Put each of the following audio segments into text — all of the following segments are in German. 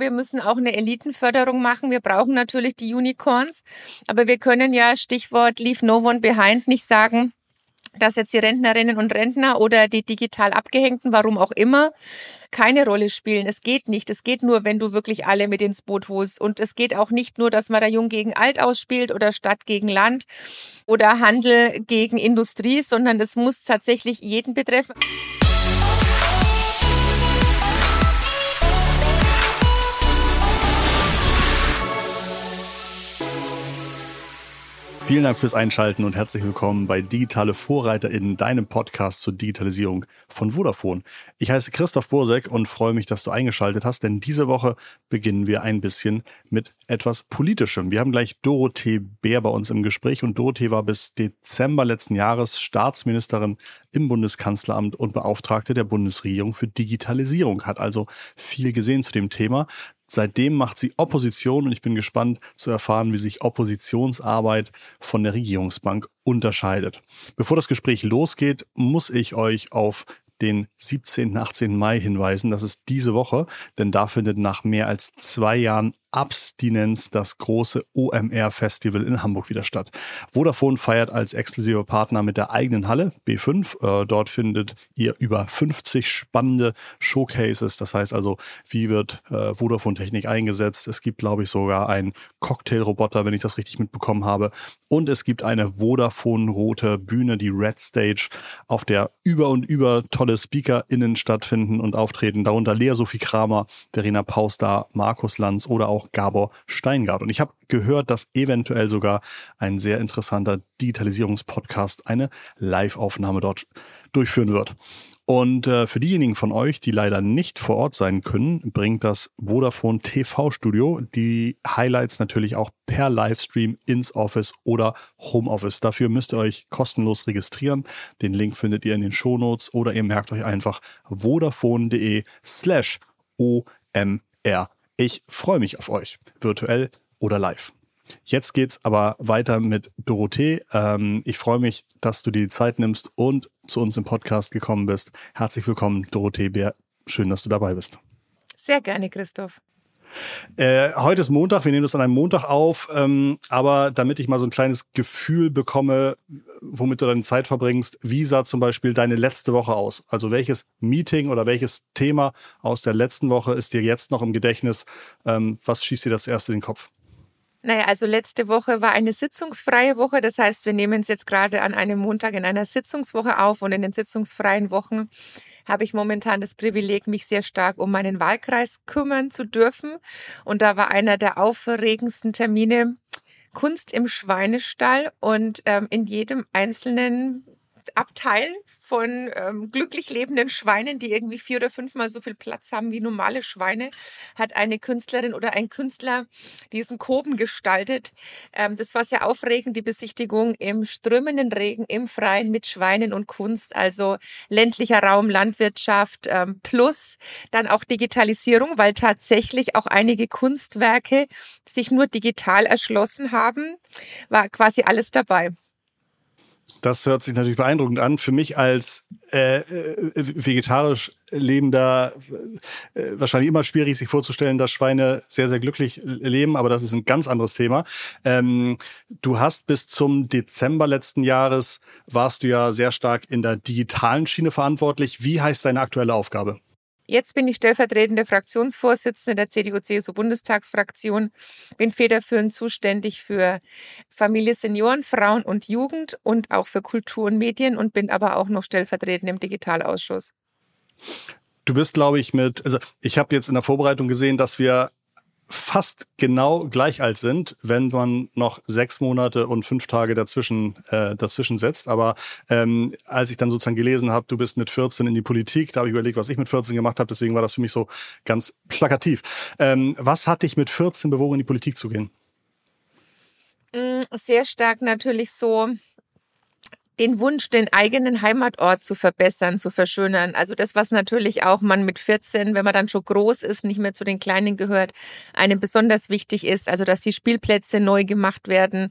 Wir müssen auch eine Elitenförderung machen. Wir brauchen natürlich die Unicorns. Aber wir können ja, Stichwort Leave No One Behind, nicht sagen, dass jetzt die Rentnerinnen und Rentner oder die digital abgehängten, warum auch immer, keine Rolle spielen. Es geht nicht. Es geht nur, wenn du wirklich alle mit ins Boot holst. Und es geht auch nicht nur, dass man da Jung gegen Alt ausspielt oder Stadt gegen Land oder Handel gegen Industrie, sondern es muss tatsächlich jeden betreffen. Vielen Dank fürs Einschalten und herzlich willkommen bei Digitale Vorreiter in deinem Podcast zur Digitalisierung von Vodafone. Ich heiße Christoph Bursek und freue mich, dass du eingeschaltet hast, denn diese Woche beginnen wir ein bisschen mit etwas Politischem. Wir haben gleich Dorothee Bär bei uns im Gespräch und Dorothee war bis Dezember letzten Jahres Staatsministerin im Bundeskanzleramt und Beauftragte der Bundesregierung für Digitalisierung, hat also viel gesehen zu dem Thema. Seitdem macht sie Opposition und ich bin gespannt zu erfahren, wie sich Oppositionsarbeit von der Regierungsbank unterscheidet. Bevor das Gespräch losgeht, muss ich euch auf den 17. 18. Mai hinweisen. Das ist diese Woche, denn da findet nach mehr als zwei Jahren Abstinenz das große OMR-Festival in Hamburg wieder statt. Vodafone feiert als exklusiver Partner mit der eigenen Halle B5. Äh, dort findet ihr über 50 spannende Showcases. Das heißt also, wie wird äh, Vodafone-Technik eingesetzt? Es gibt, glaube ich, sogar einen Cocktailroboter, wenn ich das richtig mitbekommen habe. Und es gibt eine Vodafone-rote Bühne, die Red Stage, auf der über und über tolle SpeakerInnen stattfinden und auftreten. Darunter Lea Sophie Kramer, Verena Paustar, Markus Lanz oder auch auch Gabor Steingart. Und ich habe gehört, dass eventuell sogar ein sehr interessanter Digitalisierungspodcast eine Live-Aufnahme dort durchführen wird. Und äh, für diejenigen von euch, die leider nicht vor Ort sein können, bringt das Vodafone TV Studio die Highlights natürlich auch per Livestream ins Office oder Homeoffice. Dafür müsst ihr euch kostenlos registrieren. Den Link findet ihr in den Shownotes oder ihr merkt euch einfach vodafone.de slash OMR. Ich freue mich auf euch, virtuell oder live. Jetzt geht's aber weiter mit Dorothee. Ähm, ich freue mich, dass du dir die Zeit nimmst und zu uns im Podcast gekommen bist. Herzlich willkommen, Dorothee Bär. Schön, dass du dabei bist. Sehr gerne, Christoph. Äh, heute ist Montag, wir nehmen das an einem Montag auf, ähm, aber damit ich mal so ein kleines Gefühl bekomme, womit du deine Zeit verbringst, wie sah zum Beispiel deine letzte Woche aus? Also welches Meeting oder welches Thema aus der letzten Woche ist dir jetzt noch im Gedächtnis? Ähm, was schießt dir das erste in den Kopf? Naja, also letzte Woche war eine sitzungsfreie Woche. Das heißt, wir nehmen es jetzt gerade an einem Montag in einer Sitzungswoche auf und in den sitzungsfreien Wochen habe ich momentan das Privileg, mich sehr stark um meinen Wahlkreis kümmern zu dürfen. Und da war einer der aufregendsten Termine Kunst im Schweinestall und ähm, in jedem einzelnen Abteil von ähm, glücklich lebenden Schweinen, die irgendwie vier oder fünfmal so viel Platz haben wie normale Schweine, hat eine Künstlerin oder ein Künstler diesen Koben gestaltet. Ähm, das war sehr aufregend, die Besichtigung im strömenden Regen, im Freien mit Schweinen und Kunst, also ländlicher Raum, Landwirtschaft ähm, plus dann auch Digitalisierung, weil tatsächlich auch einige Kunstwerke sich nur digital erschlossen haben, war quasi alles dabei. Das hört sich natürlich beeindruckend an. Für mich als äh, äh, vegetarisch lebender äh, wahrscheinlich immer schwierig, sich vorzustellen, dass Schweine sehr, sehr glücklich leben, aber das ist ein ganz anderes Thema. Ähm, du hast bis zum Dezember letzten Jahres warst du ja sehr stark in der digitalen Schiene verantwortlich. Wie heißt deine aktuelle Aufgabe? Jetzt bin ich stellvertretende Fraktionsvorsitzende der CDU-CSU-Bundestagsfraktion, bin federführend zuständig für Familie, Senioren, Frauen und Jugend und auch für Kultur und Medien und bin aber auch noch stellvertretend im Digitalausschuss. Du bist, glaube ich, mit, also ich habe jetzt in der Vorbereitung gesehen, dass wir fast genau gleich alt sind, wenn man noch sechs Monate und fünf Tage dazwischen, äh, dazwischen setzt. Aber ähm, als ich dann sozusagen gelesen habe, du bist mit 14 in die Politik, da habe ich überlegt, was ich mit 14 gemacht habe. Deswegen war das für mich so ganz plakativ. Ähm, was hat dich mit 14 bewogen, in die Politik zu gehen? Mm, sehr stark natürlich so den Wunsch, den eigenen Heimatort zu verbessern, zu verschönern. Also das, was natürlich auch man mit 14, wenn man dann schon groß ist, nicht mehr zu den Kleinen gehört, einem besonders wichtig ist. Also dass die Spielplätze neu gemacht werden,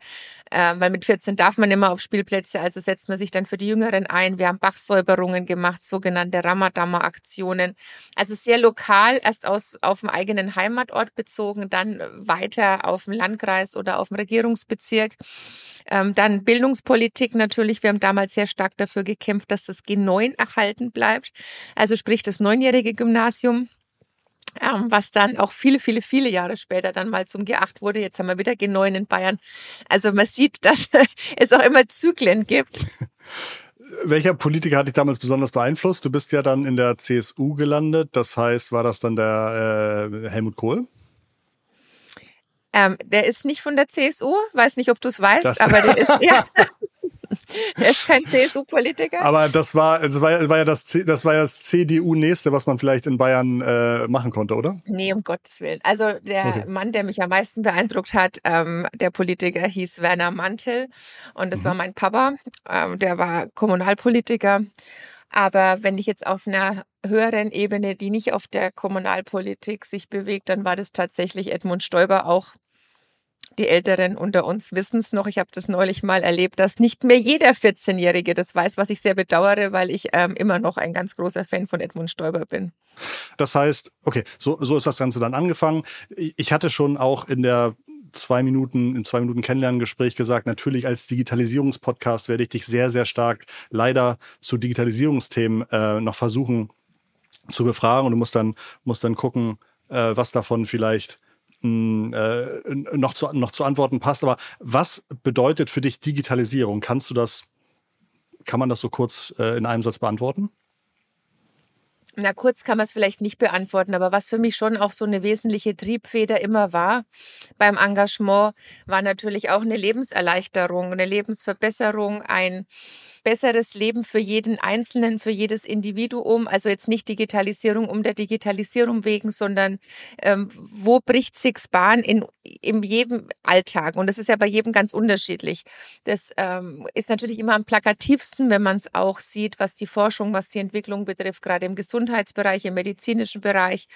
äh, weil mit 14 darf man immer auf Spielplätze, also setzt man sich dann für die Jüngeren ein. Wir haben Bachsäuberungen gemacht, sogenannte Ramadama-Aktionen. Also sehr lokal, erst aus, auf dem eigenen Heimatort bezogen, dann weiter auf dem Landkreis oder auf dem Regierungsbezirk. Ähm, dann Bildungspolitik natürlich. Wir damals sehr stark dafür gekämpft, dass das G9 erhalten bleibt. Also sprich das neunjährige Gymnasium. Ähm, was dann auch viele, viele, viele Jahre später dann mal zum G8 wurde. Jetzt haben wir wieder G9 in Bayern. Also man sieht, dass es auch immer Zyklen gibt. Welcher Politiker hat dich damals besonders beeinflusst? Du bist ja dann in der CSU gelandet. Das heißt, war das dann der äh, Helmut Kohl? Ähm, der ist nicht von der CSU, weiß nicht, ob du es weißt, das aber der ist, ja. Er ist kein CSU-Politiker. Aber das war, das war, war ja das, das war ja das CDU-nächste, was man vielleicht in Bayern äh, machen konnte, oder? Nee, um Gottes Willen. Also der okay. Mann, der mich am meisten beeindruckt hat, ähm, der Politiker hieß Werner Mantel und das mhm. war mein Papa. Ähm, der war Kommunalpolitiker. Aber wenn ich jetzt auf einer höheren Ebene, die nicht auf der Kommunalpolitik sich bewegt, dann war das tatsächlich Edmund Stoiber auch. Die Älteren unter uns wissen es noch. Ich habe das neulich mal erlebt, dass nicht mehr jeder 14-Jährige das weiß, was ich sehr bedauere, weil ich ähm, immer noch ein ganz großer Fan von Edmund Stoiber bin. Das heißt, okay, so, so ist das Ganze dann angefangen. Ich hatte schon auch in der zwei Minuten, in zwei Minuten Kennenlerngespräch gesagt, natürlich als Digitalisierungspodcast werde ich dich sehr, sehr stark leider zu Digitalisierungsthemen äh, noch versuchen zu befragen und du musst dann, musst dann gucken, äh, was davon vielleicht äh, noch, zu, noch zu Antworten passt. Aber was bedeutet für dich Digitalisierung? Kannst du das, kann man das so kurz äh, in einem Satz beantworten? Na, kurz kann man es vielleicht nicht beantworten, aber was für mich schon auch so eine wesentliche Triebfeder immer war beim Engagement, war natürlich auch eine Lebenserleichterung, eine Lebensverbesserung, ein besseres Leben für jeden Einzelnen, für jedes Individuum. Also jetzt nicht Digitalisierung um der Digitalisierung wegen, sondern ähm, wo bricht sich's Bahn in, in jedem Alltag? Und das ist ja bei jedem ganz unterschiedlich. Das ähm, ist natürlich immer am plakativsten, wenn man es auch sieht, was die Forschung, was die Entwicklung betrifft, gerade im Gesundheitsbereich, im medizinischen Bereich,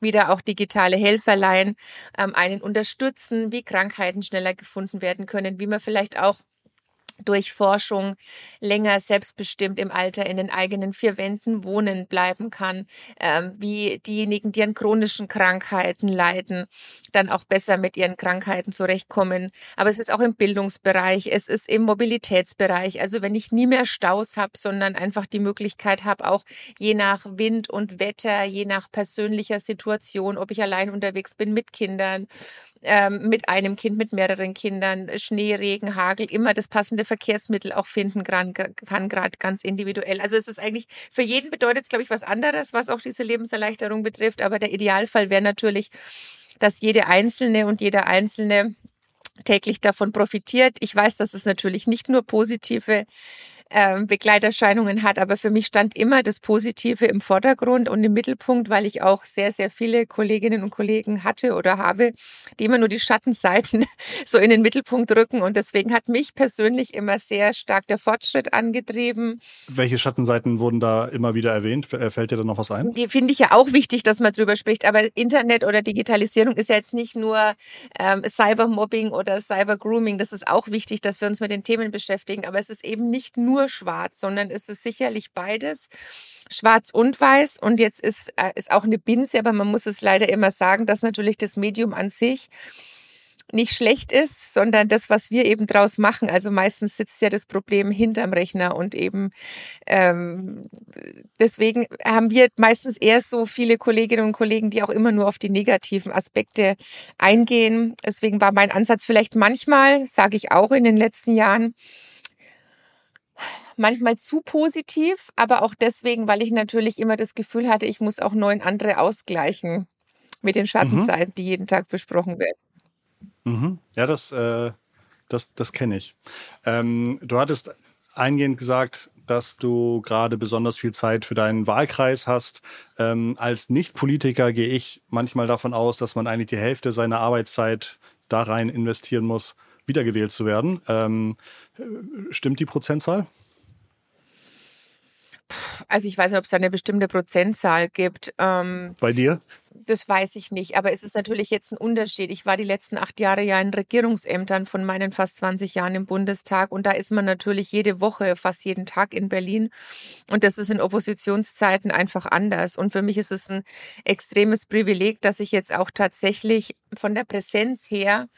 wieder auch digitale Helferlein ähm, einen unterstützen, wie Krankheiten schneller gefunden werden können, wie man vielleicht auch durch Forschung länger selbstbestimmt im Alter in den eigenen vier Wänden wohnen bleiben kann, ähm, wie diejenigen, die an chronischen Krankheiten leiden, dann auch besser mit ihren Krankheiten zurechtkommen. Aber es ist auch im Bildungsbereich, es ist im Mobilitätsbereich. Also wenn ich nie mehr Staus habe, sondern einfach die Möglichkeit habe, auch je nach Wind und Wetter, je nach persönlicher Situation, ob ich allein unterwegs bin mit Kindern, ähm, mit einem Kind, mit mehreren Kindern, Schnee, Regen, Hagel, immer das passende Verkehrsmittel auch finden kann, gerade ganz individuell. Also es ist eigentlich, für jeden bedeutet es, glaube ich, was anderes, was auch diese Lebenserleichterung betrifft. Aber der Idealfall wäre natürlich, dass jede Einzelne und jeder Einzelne täglich davon profitiert. Ich weiß, dass es natürlich nicht nur positive ähm, Begleiterscheinungen hat. Aber für mich stand immer das Positive im Vordergrund und im Mittelpunkt, weil ich auch sehr, sehr viele Kolleginnen und Kollegen hatte oder habe, die immer nur die Schattenseiten so in den Mittelpunkt rücken. Und deswegen hat mich persönlich immer sehr stark der Fortschritt angetrieben. Welche Schattenseiten wurden da immer wieder erwähnt? Äh, fällt dir da noch was ein? Die finde ich ja auch wichtig, dass man drüber spricht. Aber Internet oder Digitalisierung ist ja jetzt nicht nur ähm, Cybermobbing oder Cybergrooming. Das ist auch wichtig, dass wir uns mit den Themen beschäftigen. Aber es ist eben nicht nur nur schwarz, sondern es ist sicherlich beides. Schwarz und weiß. Und jetzt ist, äh, ist auch eine Binse, aber man muss es leider immer sagen, dass natürlich das Medium an sich nicht schlecht ist, sondern das, was wir eben draus machen. Also meistens sitzt ja das Problem hinterm Rechner und eben ähm, deswegen haben wir meistens eher so viele Kolleginnen und Kollegen, die auch immer nur auf die negativen Aspekte eingehen. Deswegen war mein Ansatz vielleicht manchmal, sage ich auch in den letzten Jahren, manchmal zu positiv, aber auch deswegen, weil ich natürlich immer das Gefühl hatte, ich muss auch neun andere ausgleichen mit den mhm. Schattenseiten, mhm. die jeden Tag besprochen werden. Mhm. Ja, das, äh, das, das kenne ich. Ähm, du hattest eingehend gesagt, dass du gerade besonders viel Zeit für deinen Wahlkreis hast. Ähm, als Nicht-Politiker gehe ich manchmal davon aus, dass man eigentlich die Hälfte seiner Arbeitszeit da rein investieren muss, wiedergewählt zu werden. Ähm, stimmt die Prozentzahl? Also ich weiß nicht, ob es da eine bestimmte Prozentzahl gibt. Ähm, Bei dir? Das weiß ich nicht, aber es ist natürlich jetzt ein Unterschied. Ich war die letzten acht Jahre ja in Regierungsämtern von meinen fast 20 Jahren im Bundestag und da ist man natürlich jede Woche, fast jeden Tag in Berlin und das ist in Oppositionszeiten einfach anders. Und für mich ist es ein extremes Privileg, dass ich jetzt auch tatsächlich von der Präsenz her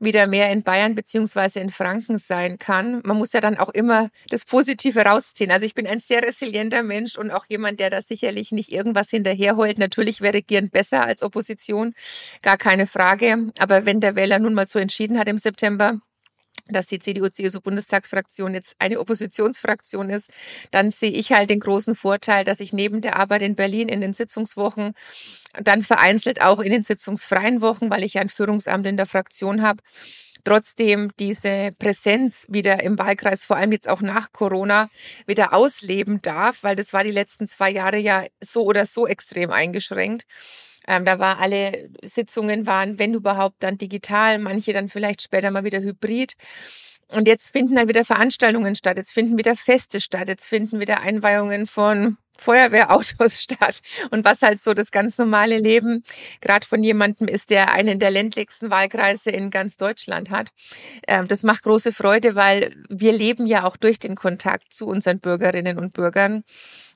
wieder mehr in Bayern beziehungsweise in Franken sein kann. Man muss ja dann auch immer das Positive rausziehen. Also ich bin ein sehr resilienter Mensch und auch jemand, der da sicherlich nicht irgendwas hinterherholt. Natürlich wäre Regieren besser als Opposition, gar keine Frage. Aber wenn der Wähler nun mal so entschieden hat im September, dass die CDU-CSU-Bundestagsfraktion jetzt eine Oppositionsfraktion ist, dann sehe ich halt den großen Vorteil, dass ich neben der Arbeit in Berlin in den Sitzungswochen, dann vereinzelt auch in den sitzungsfreien Wochen, weil ich ja ein Führungsamt in der Fraktion habe, trotzdem diese Präsenz wieder im Wahlkreis, vor allem jetzt auch nach Corona, wieder ausleben darf, weil das war die letzten zwei Jahre ja so oder so extrem eingeschränkt. Ähm, da war alle Sitzungen waren, wenn überhaupt, dann digital, manche dann vielleicht später mal wieder hybrid. Und jetzt finden dann wieder Veranstaltungen statt, jetzt finden wieder Feste statt, jetzt finden wieder Einweihungen von Feuerwehrautos statt und was halt so das ganz normale Leben gerade von jemandem ist, der einen der ländlichsten Wahlkreise in ganz Deutschland hat. Ähm, das macht große Freude, weil wir leben ja auch durch den Kontakt zu unseren Bürgerinnen und Bürgern.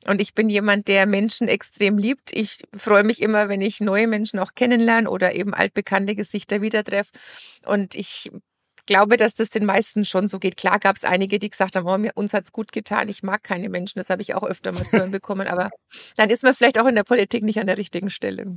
Und ich bin jemand, der Menschen extrem liebt. Ich freue mich immer, wenn ich neue Menschen auch kennenlerne oder eben altbekannte Gesichter wieder treffe. Und ich glaube, dass das den meisten schon so geht. Klar gab es einige, die gesagt haben, oh, mir, uns hat's gut getan, ich mag keine Menschen. Das habe ich auch öfter mal zu hören bekommen. Aber dann ist man vielleicht auch in der Politik nicht an der richtigen Stelle.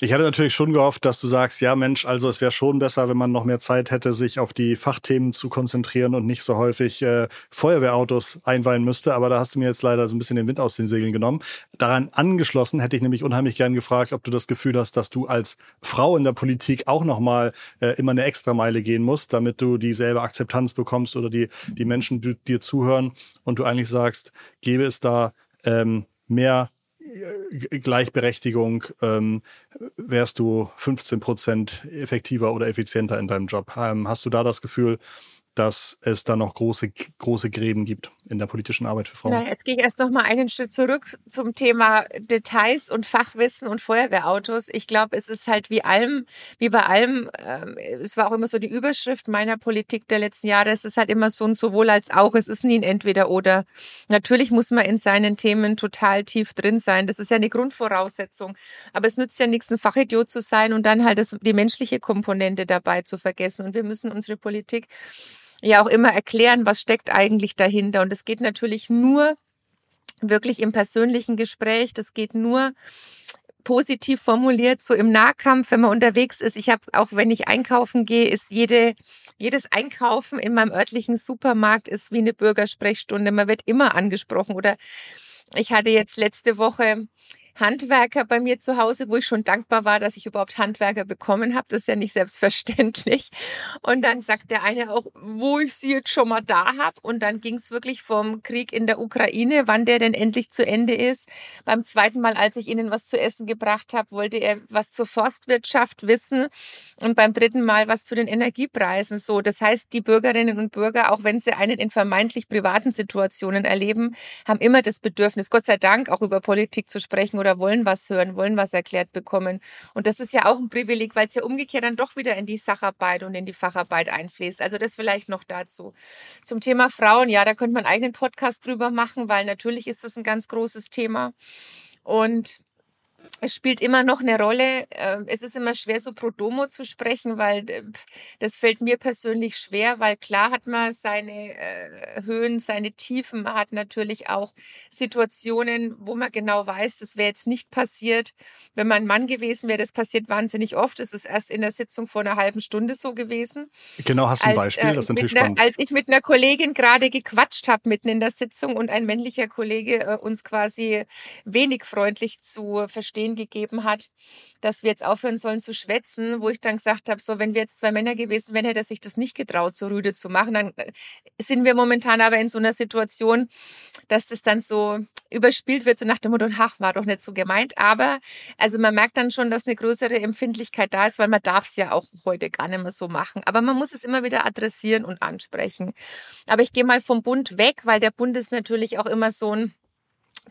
Ich hatte natürlich schon gehofft, dass du sagst, ja Mensch, also es wäre schon besser, wenn man noch mehr Zeit hätte, sich auf die Fachthemen zu konzentrieren und nicht so häufig äh, Feuerwehrautos einweihen müsste. Aber da hast du mir jetzt leider so ein bisschen den Wind aus den Segeln genommen. Daran angeschlossen hätte ich nämlich unheimlich gern gefragt, ob du das Gefühl hast, dass du als Frau in der Politik auch nochmal äh, immer eine Extrameile gehen musst, damit du dieselbe Akzeptanz bekommst oder die, die Menschen die dir zuhören und du eigentlich sagst, gäbe es da ähm, mehr Gleichberechtigung ähm, wärst du 15 Prozent effektiver oder effizienter in deinem Job. Ähm, hast du da das Gefühl, dass es da noch große, große Gräben gibt in der politischen Arbeit für Frauen. Na, jetzt gehe ich erst noch mal einen Schritt zurück zum Thema Details und Fachwissen und Feuerwehrautos. Ich glaube, es ist halt wie allem, wie bei allem, äh, es war auch immer so die Überschrift meiner Politik der letzten Jahre, es ist halt immer so ein sowohl als auch, es ist nie ein Entweder-Oder. Natürlich muss man in seinen Themen total tief drin sein, das ist ja eine Grundvoraussetzung. Aber es nützt ja nichts, ein Fachidiot zu sein und dann halt das, die menschliche Komponente dabei zu vergessen. Und wir müssen unsere Politik ja auch immer erklären, was steckt eigentlich dahinter. Und es geht natürlich nur wirklich im persönlichen Gespräch. Das geht nur positiv formuliert, so im Nahkampf, wenn man unterwegs ist. Ich habe auch, wenn ich einkaufen gehe, ist jede, jedes Einkaufen in meinem örtlichen Supermarkt ist wie eine Bürgersprechstunde. Man wird immer angesprochen. Oder ich hatte jetzt letzte Woche Handwerker bei mir zu Hause, wo ich schon dankbar war, dass ich überhaupt Handwerker bekommen habe. Das ist ja nicht selbstverständlich. Und dann sagt der eine auch, wo ich sie jetzt schon mal da habe. Und dann ging es wirklich vom Krieg in der Ukraine, wann der denn endlich zu Ende ist. Beim zweiten Mal, als ich ihnen was zu essen gebracht habe, wollte er was zur Forstwirtschaft wissen. Und beim dritten Mal was zu den Energiepreisen. So, das heißt, die Bürgerinnen und Bürger, auch wenn sie einen in vermeintlich privaten Situationen erleben, haben immer das Bedürfnis, Gott sei Dank, auch über Politik zu sprechen oder wollen was hören, wollen was erklärt bekommen. Und das ist ja auch ein Privileg, weil es ja umgekehrt dann doch wieder in die Sacharbeit und in die Facharbeit einfließt. Also das vielleicht noch dazu. Zum Thema Frauen, ja, da könnte man einen eigenen Podcast drüber machen, weil natürlich ist das ein ganz großes Thema. Und es spielt immer noch eine Rolle. Ähm, es ist immer schwer, so pro domo zu sprechen, weil äh, das fällt mir persönlich schwer, weil klar hat man seine äh, Höhen, seine Tiefen. Man hat natürlich auch Situationen, wo man genau weiß, das wäre jetzt nicht passiert. Wenn man ein Mann gewesen wäre, das passiert wahnsinnig oft. Es ist erst in der Sitzung vor einer halben Stunde so gewesen. Genau, hast du ein Beispiel? Äh, das ist natürlich einer, spannend. Als ich mit einer Kollegin gerade gequatscht habe mitten in der Sitzung und ein männlicher Kollege uns quasi wenig freundlich zu verstehen gegeben hat, dass wir jetzt aufhören sollen zu schwätzen, wo ich dann gesagt habe, so wenn wir jetzt zwei Männer gewesen wären, hätte er sich das nicht getraut, so rüde zu machen. Dann äh, sind wir momentan aber in so einer Situation, dass das dann so überspielt wird, so nach dem Motto, ach, war doch nicht so gemeint. Aber also man merkt dann schon, dass eine größere Empfindlichkeit da ist, weil man darf es ja auch heute gar nicht mehr so machen. Aber man muss es immer wieder adressieren und ansprechen. Aber ich gehe mal vom Bund weg, weil der Bund ist natürlich auch immer so ein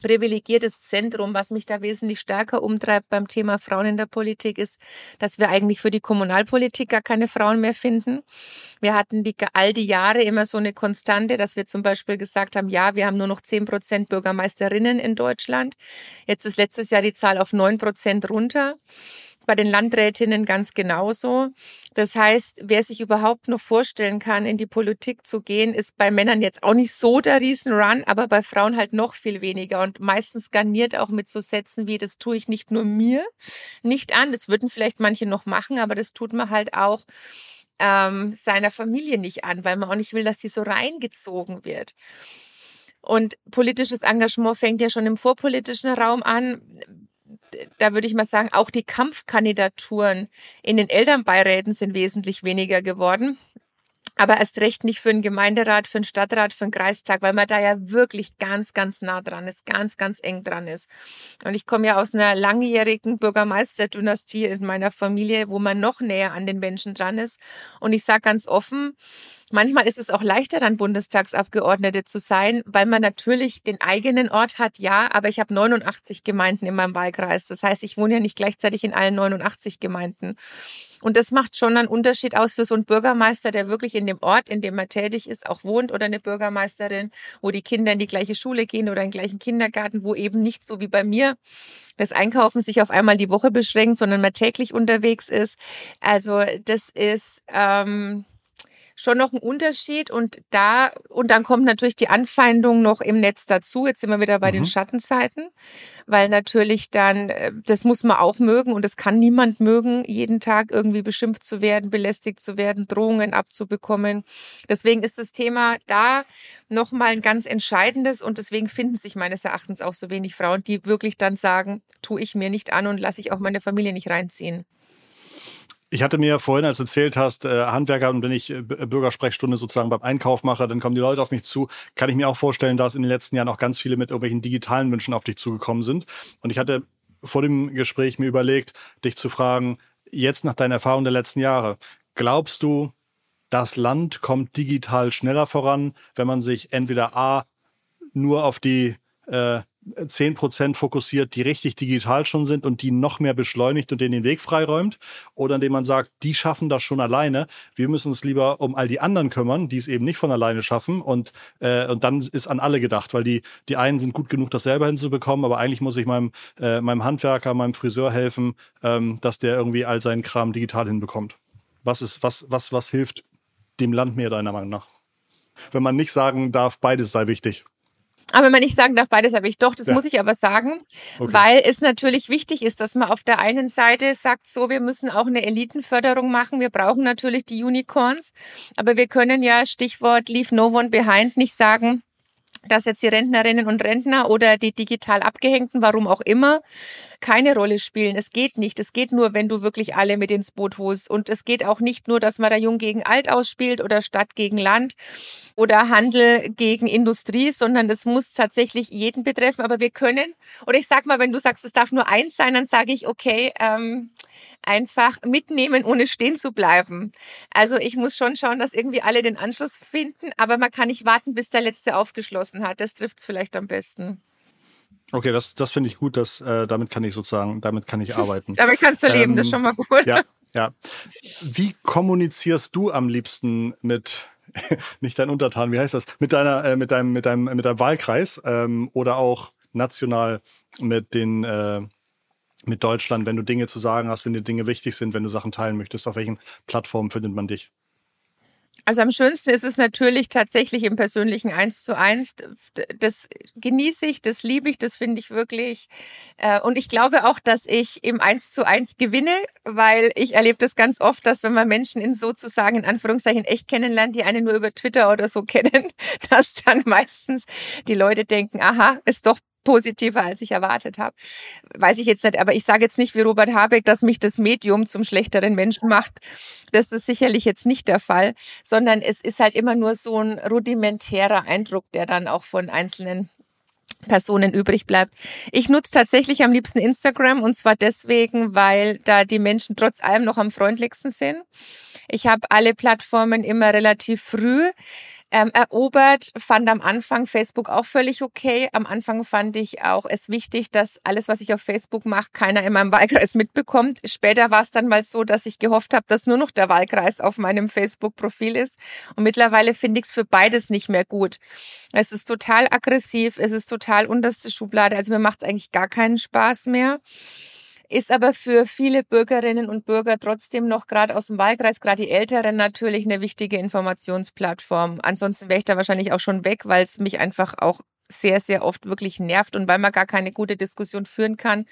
privilegiertes Zentrum, was mich da wesentlich stärker umtreibt beim Thema Frauen in der Politik, ist, dass wir eigentlich für die Kommunalpolitik gar keine Frauen mehr finden. Wir hatten die, all die Jahre immer so eine Konstante, dass wir zum Beispiel gesagt haben, ja, wir haben nur noch zehn Prozent Bürgermeisterinnen in Deutschland. Jetzt ist letztes Jahr die Zahl auf neun Prozent runter bei den Landrätinnen ganz genauso. Das heißt, wer sich überhaupt noch vorstellen kann, in die Politik zu gehen, ist bei Männern jetzt auch nicht so der Riesenrun, aber bei Frauen halt noch viel weniger und meistens garniert auch mit so Sätzen wie, das tue ich nicht nur mir nicht an, das würden vielleicht manche noch machen, aber das tut man halt auch ähm, seiner Familie nicht an, weil man auch nicht will, dass sie so reingezogen wird. Und politisches Engagement fängt ja schon im vorpolitischen Raum an da würde ich mal sagen, auch die Kampfkandidaturen in den Elternbeiräten sind wesentlich weniger geworden. Aber erst recht nicht für einen Gemeinderat, für einen Stadtrat, für einen Kreistag, weil man da ja wirklich ganz, ganz nah dran ist, ganz, ganz eng dran ist. Und ich komme ja aus einer langjährigen Bürgermeisterdynastie in meiner Familie, wo man noch näher an den Menschen dran ist. Und ich sage ganz offen, Manchmal ist es auch leichter, dann Bundestagsabgeordnete zu sein, weil man natürlich den eigenen Ort hat, ja, aber ich habe 89 Gemeinden in meinem Wahlkreis. Das heißt, ich wohne ja nicht gleichzeitig in allen 89 Gemeinden. Und das macht schon einen Unterschied aus für so einen Bürgermeister, der wirklich in dem Ort, in dem er tätig ist, auch wohnt oder eine Bürgermeisterin, wo die Kinder in die gleiche Schule gehen oder in den gleichen Kindergarten, wo eben nicht so wie bei mir das Einkaufen sich auf einmal die Woche beschränkt, sondern man täglich unterwegs ist. Also das ist ähm, schon noch ein Unterschied und da, und dann kommt natürlich die Anfeindung noch im Netz dazu. Jetzt sind wir wieder bei mhm. den Schattenzeiten, weil natürlich dann, äh, das muss man auch mögen und das kann niemand mögen, jeden Tag irgendwie beschimpft zu werden, belästigt zu werden, Drohungen abzubekommen. Deswegen ist das Thema da nochmal ein ganz entscheidendes und deswegen finden sich meines Erachtens auch so wenig Frauen, die wirklich dann sagen, tue ich mir nicht an und lasse ich auch meine Familie nicht reinziehen. Ich hatte mir vorhin, als du erzählt hast, äh, Handwerker und wenn ich äh, Bürgersprechstunde sozusagen beim Einkauf mache, dann kommen die Leute auf mich zu. Kann ich mir auch vorstellen, dass in den letzten Jahren auch ganz viele mit irgendwelchen digitalen Wünschen auf dich zugekommen sind. Und ich hatte vor dem Gespräch mir überlegt, dich zu fragen, jetzt nach deiner Erfahrung der letzten Jahre, glaubst du, das Land kommt digital schneller voran, wenn man sich entweder A nur auf die äh, 10% fokussiert, die richtig digital schon sind und die noch mehr beschleunigt und denen den Weg freiräumt. Oder indem man sagt, die schaffen das schon alleine. Wir müssen uns lieber um all die anderen kümmern, die es eben nicht von alleine schaffen. Und, äh, und dann ist an alle gedacht, weil die, die einen sind gut genug, das selber hinzubekommen, aber eigentlich muss ich meinem, äh, meinem Handwerker, meinem Friseur helfen, ähm, dass der irgendwie all seinen Kram digital hinbekommt. Was ist, was, was, was hilft dem Land mehr deiner Meinung nach? Wenn man nicht sagen darf, beides sei wichtig. Aber wenn man nicht sagen darf, beides habe ich doch, das ja. muss ich aber sagen, okay. weil es natürlich wichtig ist, dass man auf der einen Seite sagt, so, wir müssen auch eine Elitenförderung machen. Wir brauchen natürlich die Unicorns, aber wir können ja Stichwort Leave No One Behind nicht sagen, dass jetzt die Rentnerinnen und Rentner oder die digital abgehängten, warum auch immer, keine Rolle spielen. Es geht nicht. Es geht nur, wenn du wirklich alle mit ins Boot holst. Und es geht auch nicht nur, dass man da Jung gegen Alt ausspielt oder Stadt gegen Land oder Handel gegen Industrie, sondern das muss tatsächlich jeden betreffen. Aber wir können, oder ich sag mal, wenn du sagst, es darf nur eins sein, dann sage ich, okay, ähm, einfach mitnehmen, ohne stehen zu bleiben. Also ich muss schon schauen, dass irgendwie alle den Anschluss finden, aber man kann nicht warten, bis der Letzte aufgeschlossen hat. Das trifft es vielleicht am besten. Okay, das, das finde ich gut, dass, äh, damit kann ich sozusagen, damit kann ich arbeiten. damit kannst du leben, ähm, das ist ähm, schon mal gut. Ja, ja. Wie kommunizierst du am liebsten mit, nicht dein Untertan, wie heißt das, mit deiner, äh, mit deinem, mit deinem, mit deinem Wahlkreis ähm, oder auch national mit den äh, mit Deutschland, wenn du Dinge zu sagen hast, wenn dir Dinge wichtig sind, wenn du Sachen teilen möchtest, auf welchen Plattformen findet man dich? Also am schönsten ist es natürlich tatsächlich im persönlichen Eins zu eins. Das genieße ich, das liebe ich, das finde ich wirklich. Äh, und ich glaube auch, dass ich im Eins zu eins gewinne, weil ich erlebe das ganz oft, dass wenn man Menschen in sozusagen in Anführungszeichen echt kennenlernt, die einen nur über Twitter oder so kennen, dass dann meistens die Leute denken, aha, ist doch positiver, als ich erwartet habe. Weiß ich jetzt nicht, aber ich sage jetzt nicht wie Robert Habeck, dass mich das Medium zum schlechteren Menschen macht. Das ist sicherlich jetzt nicht der Fall, sondern es ist halt immer nur so ein rudimentärer Eindruck, der dann auch von einzelnen Personen übrig bleibt. Ich nutze tatsächlich am liebsten Instagram und zwar deswegen, weil da die Menschen trotz allem noch am freundlichsten sind. Ich habe alle Plattformen immer relativ früh ähm, erobert, fand am Anfang Facebook auch völlig okay. Am Anfang fand ich auch es wichtig, dass alles, was ich auf Facebook mache, keiner in meinem Wahlkreis mitbekommt. Später war es dann mal so, dass ich gehofft habe, dass nur noch der Wahlkreis auf meinem Facebook-Profil ist. Und mittlerweile finde ich es für beides nicht mehr gut. Es ist total aggressiv, es ist total unterste Schublade. Also mir macht es eigentlich gar keinen Spaß mehr ist aber für viele Bürgerinnen und Bürger trotzdem noch gerade aus dem Wahlkreis, gerade die Älteren natürlich eine wichtige Informationsplattform. Ansonsten wäre ich da wahrscheinlich auch schon weg, weil es mich einfach auch sehr, sehr oft wirklich nervt und weil man gar keine gute Diskussion führen kann,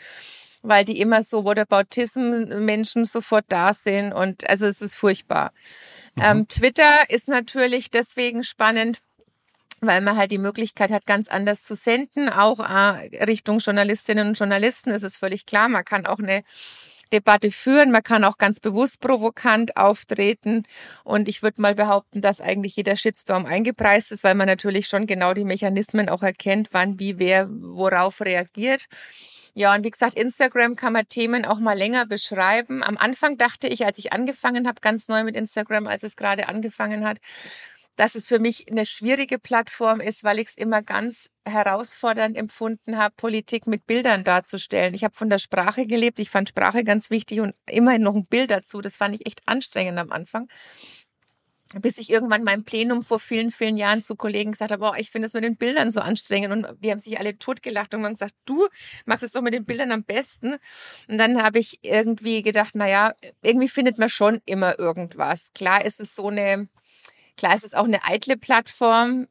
weil die immer so Whataboutism-Menschen sofort da sind und also es ist furchtbar. Mhm. Ähm, Twitter ist natürlich deswegen spannend, weil man halt die Möglichkeit hat, ganz anders zu senden, auch äh, Richtung Journalistinnen und Journalisten ist es völlig klar. Man kann auch eine Debatte führen, man kann auch ganz bewusst provokant auftreten und ich würde mal behaupten, dass eigentlich jeder Shitstorm eingepreist ist, weil man natürlich schon genau die Mechanismen auch erkennt, wann, wie, wer, worauf reagiert. Ja, und wie gesagt, Instagram kann man Themen auch mal länger beschreiben. Am Anfang dachte ich, als ich angefangen habe, ganz neu mit Instagram, als es gerade angefangen hat, dass es für mich eine schwierige Plattform ist, weil ich es immer ganz herausfordernd empfunden habe, Politik mit Bildern darzustellen. Ich habe von der Sprache gelebt, ich fand Sprache ganz wichtig und immerhin noch ein Bild dazu. Das fand ich echt anstrengend am Anfang. Bis ich irgendwann mein Plenum vor vielen, vielen Jahren zu Kollegen gesagt habe, boah, ich finde es mit den Bildern so anstrengend. Und die haben sich alle totgelacht und haben gesagt, du machst es doch mit den Bildern am besten. Und dann habe ich irgendwie gedacht, naja, irgendwie findet man schon immer irgendwas. Klar ist es so eine, Klar, es ist auch eine eitle Plattform.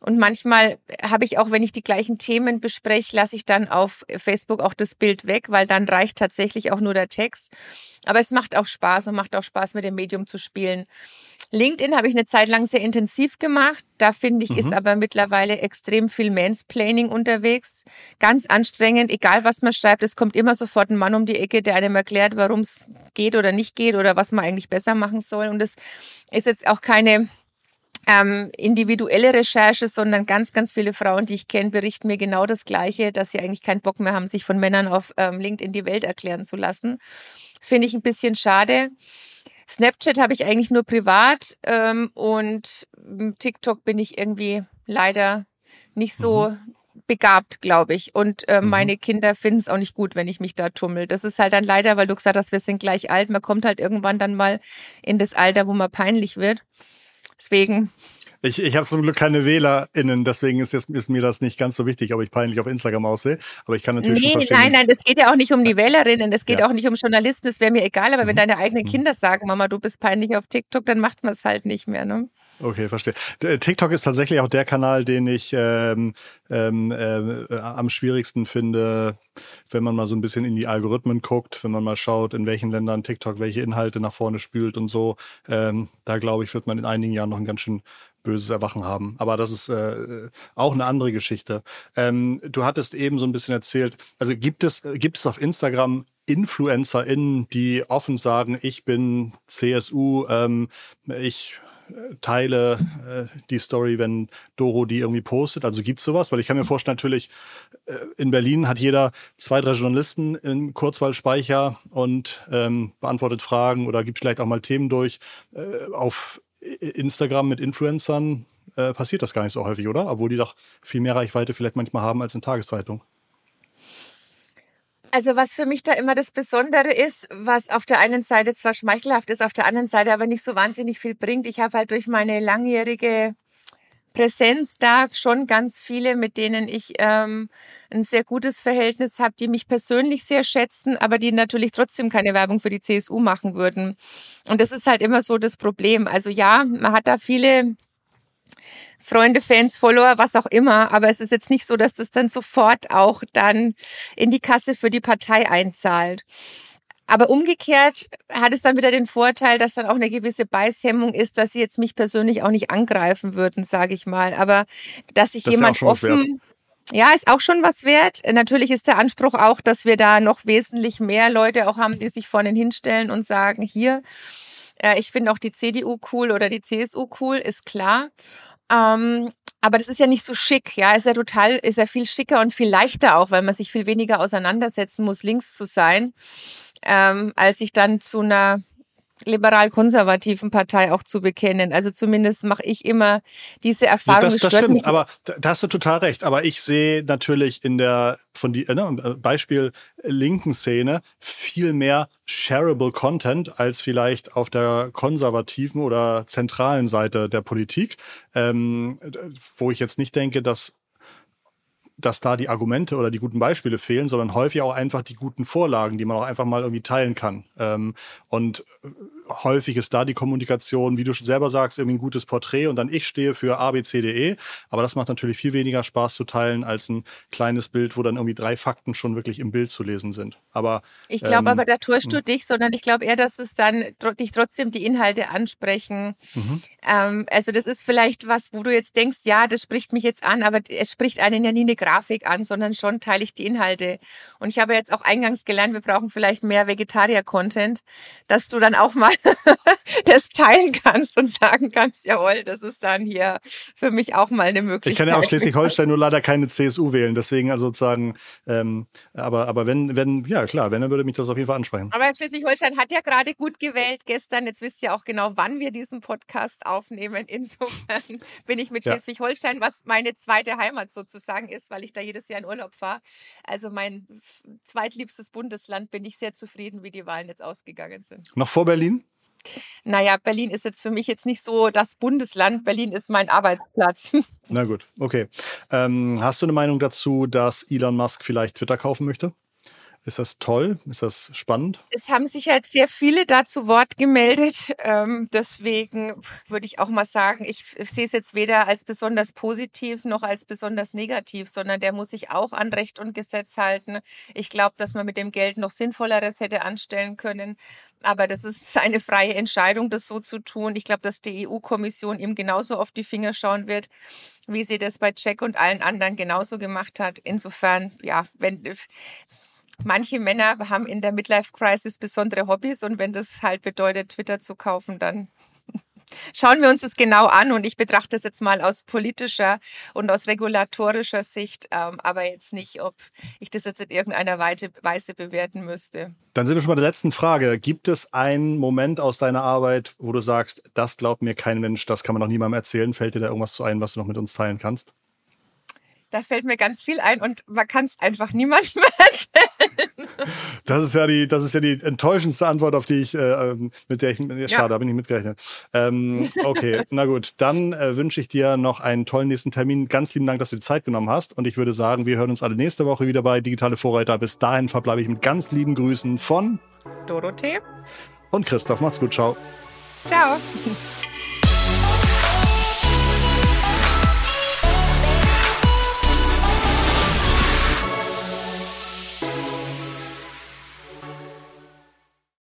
Und manchmal habe ich auch, wenn ich die gleichen Themen bespreche, lasse ich dann auf Facebook auch das Bild weg, weil dann reicht tatsächlich auch nur der Text. Aber es macht auch Spaß und macht auch Spaß, mit dem Medium zu spielen. LinkedIn habe ich eine Zeit lang sehr intensiv gemacht. Da finde ich, mhm. ist aber mittlerweile extrem viel Mansplaining unterwegs. Ganz anstrengend, egal was man schreibt. Es kommt immer sofort ein Mann um die Ecke, der einem erklärt, warum es geht oder nicht geht oder was man eigentlich besser machen soll. Und es ist jetzt auch keine ähm, individuelle Recherche, sondern ganz, ganz viele Frauen, die ich kenne, berichten mir genau das Gleiche, dass sie eigentlich keinen Bock mehr haben, sich von Männern auf ähm, LinkedIn die Welt erklären zu lassen. Das finde ich ein bisschen schade. Snapchat habe ich eigentlich nur privat ähm, und TikTok bin ich irgendwie leider nicht so mhm. begabt, glaube ich. Und äh, mhm. meine Kinder finden es auch nicht gut, wenn ich mich da tummel. Das ist halt dann leider, weil du gesagt hast, wir sind gleich alt. Man kommt halt irgendwann dann mal in das Alter, wo man peinlich wird. Deswegen ich, ich habe zum Glück keine WählerInnen, deswegen ist, jetzt, ist mir das nicht ganz so wichtig, ob ich peinlich auf Instagram aussehe. Aber ich kann natürlich nee, schon verstehen. Nein, nein, das geht ja auch nicht um die WählerInnen, das geht ja. auch nicht um Journalisten, das wäre mir egal. Aber mhm. wenn deine eigenen mhm. Kinder sagen, Mama, du bist peinlich auf TikTok, dann macht man es halt nicht mehr. Ne? Okay, verstehe. TikTok ist tatsächlich auch der Kanal, den ich ähm, ähm, äh, am schwierigsten finde, wenn man mal so ein bisschen in die Algorithmen guckt, wenn man mal schaut, in welchen Ländern TikTok welche Inhalte nach vorne spült und so. Ähm, da glaube ich, wird man in einigen Jahren noch ein ganz schön böses Erwachen haben. Aber das ist äh, auch eine andere Geschichte. Ähm, du hattest eben so ein bisschen erzählt, also gibt es, gibt es auf Instagram InfluencerInnen, die offen sagen, ich bin CSU, ähm, ich teile äh, die Story, wenn Doro die irgendwie postet. Also gibt es sowas? Weil ich kann mir vorstellen, natürlich, äh, in Berlin hat jeder zwei, drei Journalisten im Kurzwahlspeicher und ähm, beantwortet Fragen oder gibt vielleicht auch mal Themen durch. Äh, auf Instagram mit Influencern äh, passiert das gar nicht so häufig, oder? Obwohl die doch viel mehr Reichweite vielleicht manchmal haben als in Tageszeitung. Also was für mich da immer das Besondere ist, was auf der einen Seite zwar schmeichelhaft ist, auf der anderen Seite aber nicht so wahnsinnig viel bringt. Ich habe halt durch meine langjährige Präsenz da schon ganz viele, mit denen ich ähm, ein sehr gutes Verhältnis habe, die mich persönlich sehr schätzen, aber die natürlich trotzdem keine Werbung für die CSU machen würden. Und das ist halt immer so das Problem. Also ja, man hat da viele Freunde, Fans, Follower, was auch immer. Aber es ist jetzt nicht so, dass das dann sofort auch dann in die Kasse für die Partei einzahlt. Aber umgekehrt hat es dann wieder den Vorteil, dass dann auch eine gewisse Beißhemmung ist, dass sie jetzt mich persönlich auch nicht angreifen würden, sage ich mal. Aber dass sich jemand offen, ja, ist auch schon was wert. Natürlich ist der Anspruch auch, dass wir da noch wesentlich mehr Leute auch haben, die sich vorne hinstellen und sagen, hier, äh, ich finde auch die CDU cool oder die CSU cool, ist klar. Ähm, aber das ist ja nicht so schick, ja. Ist ja total, ist ja viel schicker und viel leichter auch, weil man sich viel weniger auseinandersetzen muss, links zu sein, ähm, als sich dann zu einer liberal-konservativen Partei auch zu bekennen. Also zumindest mache ich immer diese Erfahrung. Das, das stimmt, mich. aber da hast du total recht. Aber ich sehe natürlich in der von die äh, ne, Beispiel linken Szene viel mehr shareable Content als vielleicht auf der konservativen oder zentralen Seite der Politik, ähm, wo ich jetzt nicht denke, dass dass da die Argumente oder die guten Beispiele fehlen, sondern häufig auch einfach die guten Vorlagen, die man auch einfach mal irgendwie teilen kann. Ähm, und häufig ist da die Kommunikation, wie du schon selber sagst, irgendwie ein gutes Porträt und dann ich stehe für abcde. Aber das macht natürlich viel weniger Spaß zu teilen als ein kleines Bild, wo dann irgendwie drei Fakten schon wirklich im Bild zu lesen sind. Aber ich glaube, ähm, aber da tust du hm. dich, sondern ich glaube eher, dass es dann dich trotzdem die Inhalte ansprechen. Mhm. Ähm, also das ist vielleicht was, wo du jetzt denkst, ja, das spricht mich jetzt an, aber es spricht einen ja nie eine Grafik an, sondern schon teile ich die Inhalte. Und ich habe jetzt auch eingangs gelernt, wir brauchen vielleicht mehr Vegetarier-Content, dass du dann auch mal das teilen kannst und sagen kannst, jawohl, das ist dann hier für mich auch mal eine Möglichkeit. Ich kann ja auch Schleswig-Holstein nur leider keine CSU wählen, deswegen also sozusagen, ähm, aber, aber wenn, wenn, ja klar, wenn, dann würde mich das auf jeden Fall ansprechen. Aber Schleswig-Holstein hat ja gerade gut gewählt gestern, jetzt wisst ihr auch genau, wann wir diesen Podcast aufnehmen. Insofern bin ich mit Schleswig-Holstein, was meine zweite Heimat sozusagen ist, weil ich da jedes Jahr in Urlaub fahre. Also mein zweitliebstes Bundesland, bin ich sehr zufrieden, wie die Wahlen jetzt ausgegangen sind. Noch vor Berlin? Naja, Berlin ist jetzt für mich jetzt nicht so das Bundesland. Berlin ist mein Arbeitsplatz. Na gut, okay. Ähm, hast du eine Meinung dazu, dass Elon Musk vielleicht Twitter kaufen möchte? Ist das toll? Ist das spannend? Es haben sich halt sehr viele da zu Wort gemeldet. Ähm, deswegen würde ich auch mal sagen, ich sehe es jetzt weder als besonders positiv noch als besonders negativ, sondern der muss sich auch an Recht und Gesetz halten. Ich glaube, dass man mit dem Geld noch Sinnvolleres hätte anstellen können. Aber das ist seine freie Entscheidung, das so zu tun. Ich glaube, dass die EU-Kommission ihm genauso auf die Finger schauen wird wie sie das bei Jack und allen anderen genauso gemacht hat. Insofern, ja, wenn manche Männer haben in der Midlife Crisis besondere Hobbys und wenn das halt bedeutet, Twitter zu kaufen, dann schauen wir uns das genau an und ich betrachte das jetzt mal aus politischer und aus regulatorischer Sicht, ähm, aber jetzt nicht, ob ich das jetzt in irgendeiner Weise bewerten müsste. Dann sind wir schon bei der letzten Frage. Gibt es einen Moment aus deiner Arbeit, wo du sagst, das glaubt mir kein Mensch, das kann man noch niemandem erzählen? Fällt dir da irgendwas zu ein, was du noch mit uns teilen kannst? Da fällt mir ganz viel ein und man kann es einfach niemandem erzählen. Das ist ja die, das ist ja die enttäuschendste Antwort, auf die ich, äh, ähm, mit der ich, ja. schade, da bin ich mitgerechnet. Ähm, okay, na gut, dann äh, wünsche ich dir noch einen tollen nächsten Termin. Ganz lieben Dank, dass du die Zeit genommen hast. Und ich würde sagen, wir hören uns alle nächste Woche wieder bei Digitale Vorreiter. Bis dahin verbleibe ich mit ganz lieben Grüßen von Dorothee und Christoph. Macht's gut, ciao. Ciao.